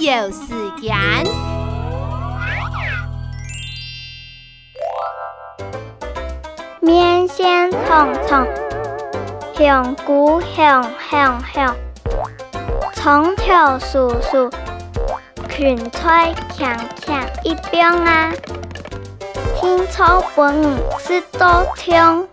有时间。面线匆匆，香菇香香香，葱条酥酥，芹菜香香一边啊，青草本是多香。